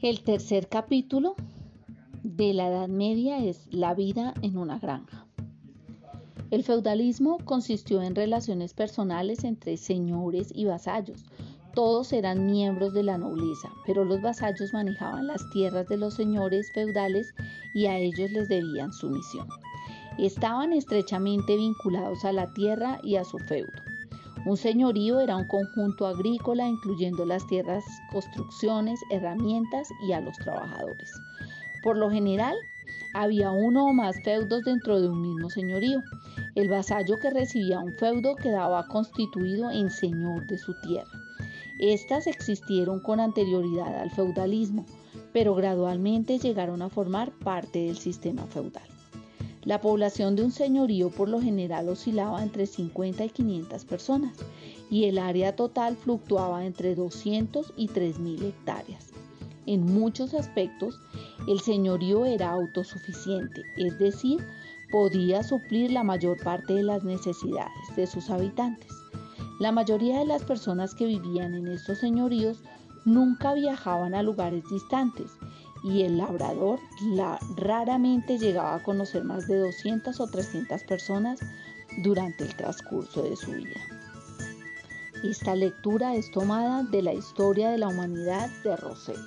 El tercer capítulo de la Edad Media es la vida en una granja. El feudalismo consistió en relaciones personales entre señores y vasallos. Todos eran miembros de la nobleza, pero los vasallos manejaban las tierras de los señores feudales y a ellos les debían sumisión. Estaban estrechamente vinculados a la tierra y a su feudo. Un señorío era un conjunto agrícola incluyendo las tierras, construcciones, herramientas y a los trabajadores. Por lo general, había uno o más feudos dentro de un mismo señorío. El vasallo que recibía un feudo quedaba constituido en señor de su tierra. Estas existieron con anterioridad al feudalismo, pero gradualmente llegaron a formar parte del sistema feudal. La población de un señorío por lo general oscilaba entre 50 y 500 personas y el área total fluctuaba entre 200 y 3.000 hectáreas. En muchos aspectos, el señorío era autosuficiente, es decir, podía suplir la mayor parte de las necesidades de sus habitantes. La mayoría de las personas que vivían en estos señoríos nunca viajaban a lugares distantes y el labrador raramente llegaba a conocer más de 200 o 300 personas durante el transcurso de su vida. Esta lectura es tomada de la historia de la humanidad de Rosell.